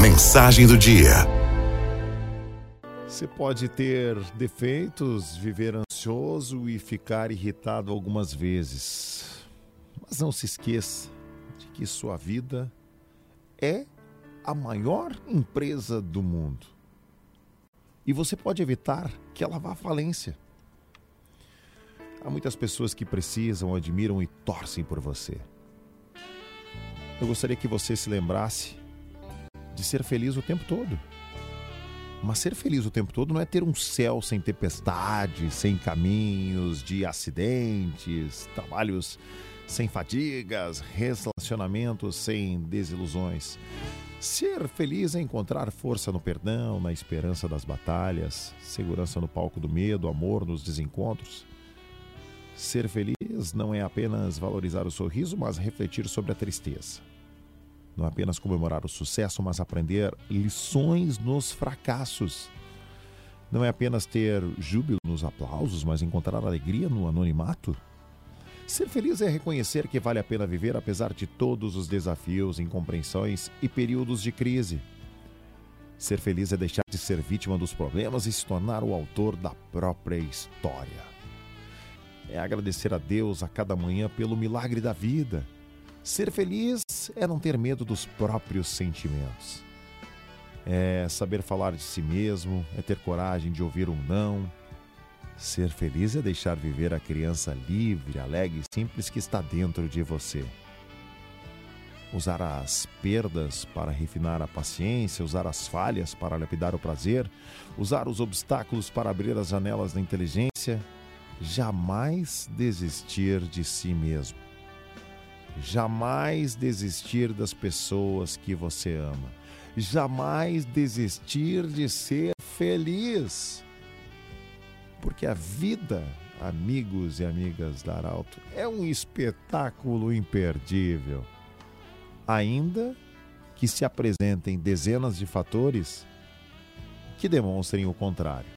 Mensagem do dia. Você pode ter defeitos, viver ansioso e ficar irritado algumas vezes. Mas não se esqueça de que sua vida é a maior empresa do mundo. E você pode evitar que ela vá à falência. Há muitas pessoas que precisam, admiram e torcem por você. Eu gostaria que você se lembrasse de ser feliz o tempo todo. Mas ser feliz o tempo todo não é ter um céu sem tempestades, sem caminhos de acidentes, trabalhos sem fadigas, relacionamentos sem desilusões. Ser feliz é encontrar força no perdão, na esperança das batalhas, segurança no palco do medo, amor nos desencontros. Ser feliz não é apenas valorizar o sorriso, mas refletir sobre a tristeza. Não apenas comemorar o sucesso, mas aprender lições nos fracassos. Não é apenas ter júbilo nos aplausos, mas encontrar alegria no anonimato. Ser feliz é reconhecer que vale a pena viver apesar de todos os desafios, incompreensões e períodos de crise. Ser feliz é deixar de ser vítima dos problemas e se tornar o autor da própria história. É agradecer a Deus a cada manhã pelo milagre da vida Ser feliz é não ter medo dos próprios sentimentos. É saber falar de si mesmo, é ter coragem de ouvir um não. Ser feliz é deixar viver a criança livre, alegre e simples que está dentro de você. Usar as perdas para refinar a paciência, usar as falhas para lapidar o prazer, usar os obstáculos para abrir as janelas da inteligência, jamais desistir de si mesmo Jamais desistir das pessoas que você ama. Jamais desistir de ser feliz. Porque a vida, amigos e amigas da Arauto, é um espetáculo imperdível. Ainda que se apresentem dezenas de fatores que demonstrem o contrário.